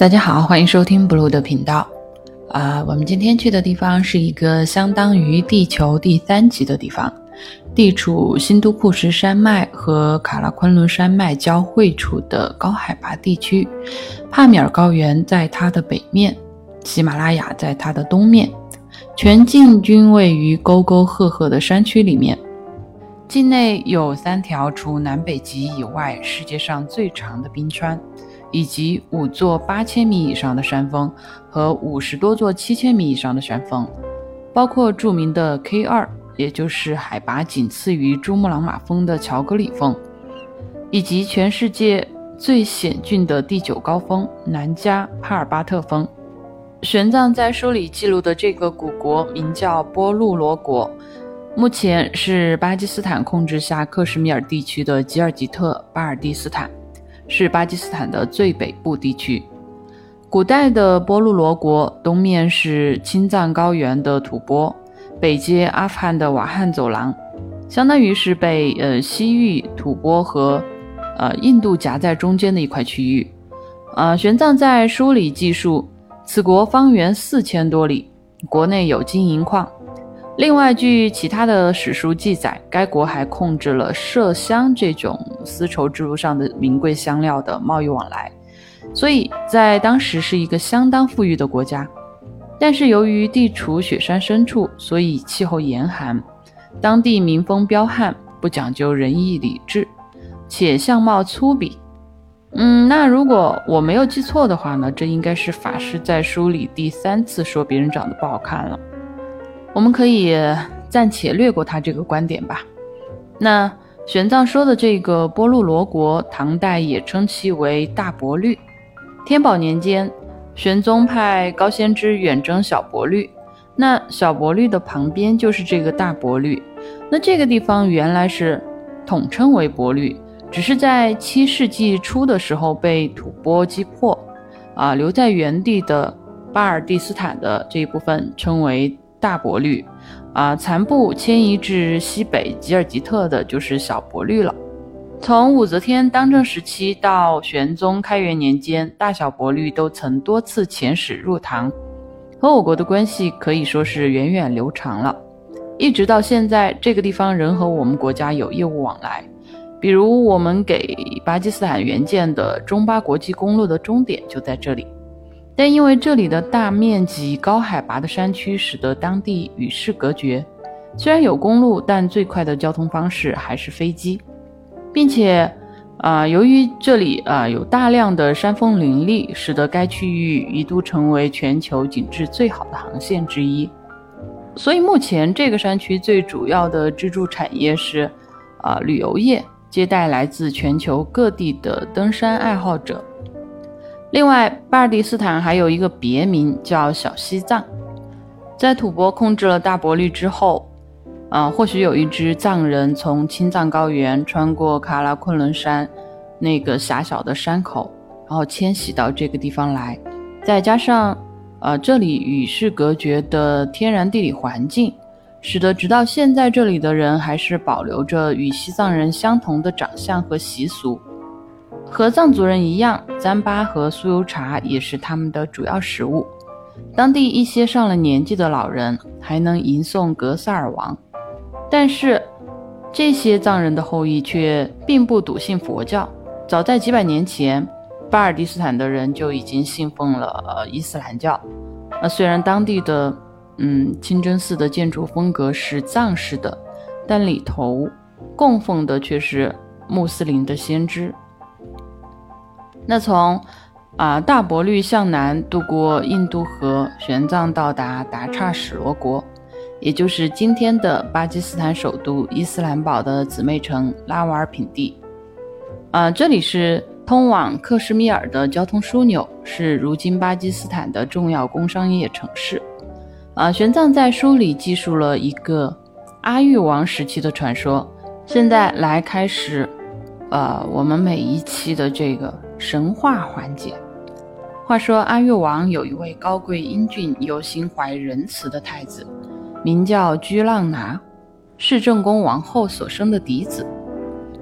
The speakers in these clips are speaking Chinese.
大家好，欢迎收听 Blue 的频道。啊，我们今天去的地方是一个相当于地球第三极的地方，地处新都库什山脉和卡拉昆仑山脉交汇处的高海拔地区。帕米尔高原在它的北面，喜马拉雅在它的东面，全境均位于沟沟壑壑的山区里面。境内有三条除南北极以外世界上最长的冰川。以及五座八千米以上的山峰和五十多座七千米以上的山峰，包括著名的 K 二，也就是海拔仅次于珠穆朗玛峰的乔戈里峰，以及全世界最险峻的第九高峰南迦帕尔巴特峰。玄奘在书里记录的这个古国名叫波路罗国，目前是巴基斯坦控制下克什米尔地区的吉尔吉特巴尔蒂斯坦。是巴基斯坦的最北部地区。古代的波路罗国东面是青藏高原的吐蕃，北接阿富汗的瓦罕走廊，相当于是被呃西域、吐蕃和呃印度夹在中间的一块区域。呃，玄奘在书里记述，此国方圆四千多里，国内有金银矿。另外，据其他的史书记载，该国还控制了麝香这种丝绸之路上的名贵香料的贸易往来，所以在当时是一个相当富裕的国家。但是由于地处雪山深处，所以气候严寒，当地民风彪悍，不讲究仁义礼智，且相貌粗鄙。嗯，那如果我没有记错的话呢，这应该是法师在书里第三次说别人长得不好看了。我们可以暂且略过他这个观点吧。那玄奘说的这个波路罗国，唐代也称其为大伯律。天宝年间，玄宗派高仙芝远征小伯律，那小伯律的旁边就是这个大伯律。那这个地方原来是统称为伯律，只是在七世纪初的时候被吐蕃击破，啊，留在原地的巴尔蒂斯坦的这一部分称为。大伯律，啊，残部迁移至西北吉尔吉特的就是小伯律了。从武则天当政时期到玄宗开元年间，大小伯律都曾多次遣使入唐，和我国的关系可以说是源远流长了。一直到现在，这个地方仍和我们国家有业务往来，比如我们给巴基斯坦援建的中巴国际公路的终点就在这里。但因为这里的大面积高海拔的山区，使得当地与世隔绝。虽然有公路，但最快的交通方式还是飞机，并且，啊，由于这里啊有大量的山峰林立，使得该区域一度成为全球景致最好的航线之一。所以目前这个山区最主要的支柱产业是，啊，旅游业，接待来自全球各地的登山爱好者。另外，巴尔迪斯坦还有一个别名叫小西藏。在吐蕃控制了大伯律之后，啊，或许有一支藏人从青藏高原穿过喀拉昆仑山那个狭小的山口，然后迁徙到这个地方来。再加上，呃，这里与世隔绝的天然地理环境，使得直到现在这里的人还是保留着与西藏人相同的长相和习俗。和藏族人一样，糌粑和酥油茶也是他们的主要食物。当地一些上了年纪的老人还能吟诵格萨尔王。但是，这些藏人的后裔却并不笃信佛教。早在几百年前，巴尔蒂斯坦的人就已经信奉了伊斯兰教。那虽然当地的嗯清真寺的建筑风格是藏式的，但里头供奉的却是穆斯林的先知。那从啊大伯律向南渡过印度河，玄奘到达达刹史罗国，也就是今天的巴基斯坦首都伊斯兰堡的姊妹城拉瓦尔品第。啊，这里是通往克什米尔的交通枢纽，是如今巴基斯坦的重要工商业城市。啊，玄奘在书里记述了一个阿育王时期的传说。现在来开始，呃，我们每一期的这个。神话环节。话说阿育王有一位高贵英俊又心怀仁慈的太子，名叫居浪拿，是正宫王后所生的嫡子。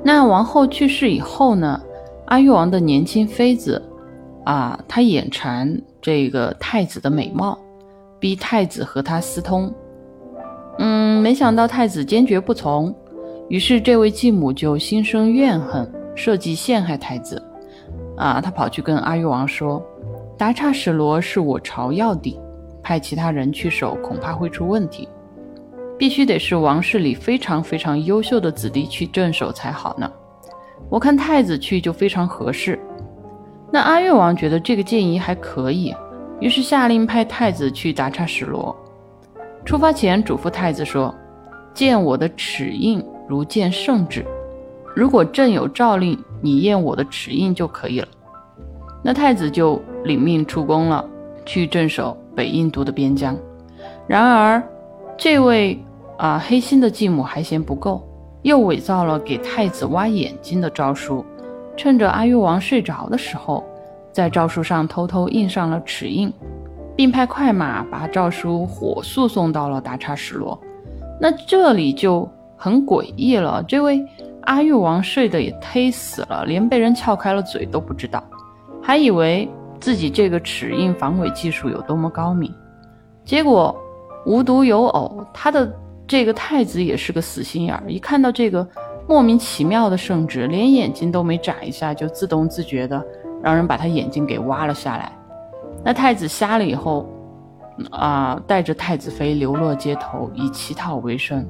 那王后去世以后呢，阿育王的年轻妃子啊，她眼馋这个太子的美貌，逼太子和他私通。嗯，没想到太子坚决不从，于是这位继母就心生怨恨，设计陷害太子。啊，他跑去跟阿育王说：“达刹史罗是我朝要地，派其他人去守恐怕会出问题，必须得是王室里非常非常优秀的子弟去镇守才好呢。我看太子去就非常合适。”那阿育王觉得这个建议还可以，于是下令派太子去达刹史罗。出发前嘱咐太子说：“见我的齿印如见圣旨。”如果朕有诏令，你验我的齿印就可以了。那太子就领命出宫了，去镇守北印度的边疆。然而，这位啊黑心的继母还嫌不够，又伪造了给太子挖眼睛的诏书，趁着阿育王睡着的时候，在诏书上偷偷印上了齿印，并派快马把诏书火速送到了达察什罗。那这里就很诡异了，这位。阿育王睡得也忒死了，连被人撬开了嘴都不知道，还以为自己这个齿印防伪技术有多么高明。结果无独有偶，他的这个太子也是个死心眼儿，一看到这个莫名其妙的圣旨，连眼睛都没眨一下，就自动自觉的让人把他眼睛给挖了下来。那太子瞎了以后，啊，带着太子妃流落街头，以乞讨为生。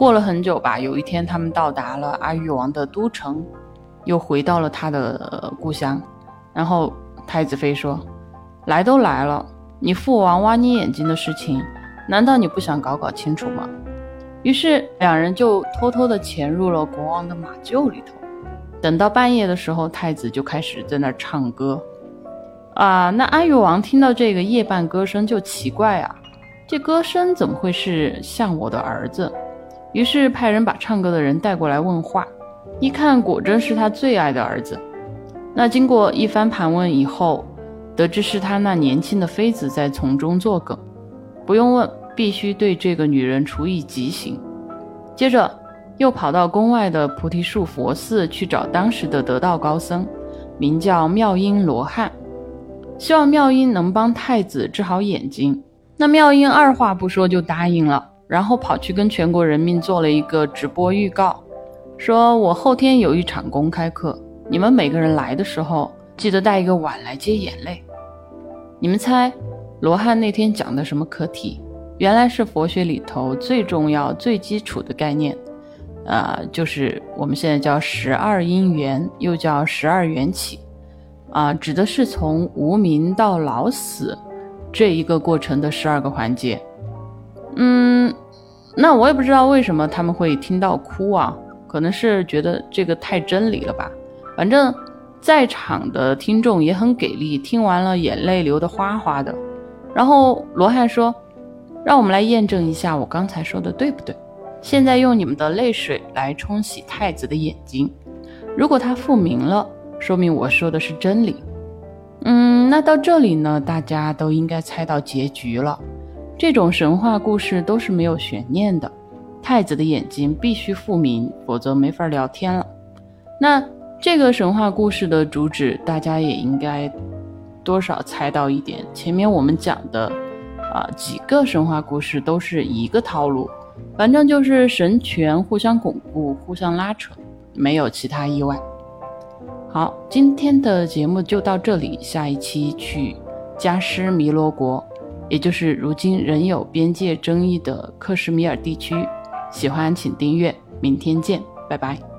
过了很久吧，有一天他们到达了阿育王的都城，又回到了他的故乡。然后太子妃说：“来都来了，你父王挖你眼睛的事情，难道你不想搞搞清楚吗？”于是两人就偷偷的潜入了国王的马厩里头。等到半夜的时候，太子就开始在那儿唱歌。啊，那阿育王听到这个夜半歌声就奇怪啊，这歌声怎么会是像我的儿子？于是派人把唱歌的人带过来问话，一看果真是他最爱的儿子。那经过一番盘问以后，得知是他那年轻的妃子在从中作梗。不用问，必须对这个女人处以极刑。接着又跑到宫外的菩提树佛寺去找当时的得道高僧，名叫妙音罗汉，希望妙音能帮太子治好眼睛。那妙音二话不说就答应了。然后跑去跟全国人民做了一个直播预告，说我后天有一场公开课，你们每个人来的时候记得带一个碗来接眼泪。你们猜，罗汉那天讲的什么课题？原来是佛学里头最重要、最基础的概念，呃，就是我们现在叫十二因缘，又叫十二缘起，啊，指的是从无名到老死这一个过程的十二个环节。嗯，那我也不知道为什么他们会听到哭啊，可能是觉得这个太真理了吧。反正在场的听众也很给力，听完了眼泪流得哗哗的。然后罗汉说：“让我们来验证一下我刚才说的对不对？现在用你们的泪水来冲洗太子的眼睛，如果他复明了，说明我说的是真理。嗯，那到这里呢，大家都应该猜到结局了。”这种神话故事都是没有悬念的，太子的眼睛必须复明，否则没法聊天了。那这个神话故事的主旨，大家也应该多少猜到一点。前面我们讲的啊几个神话故事都是一个套路，反正就是神权互相巩固、互相拉扯，没有其他意外。好，今天的节目就到这里，下一期去加湿弥罗国。也就是如今仍有边界争议的克什米尔地区，喜欢请订阅，明天见，拜拜。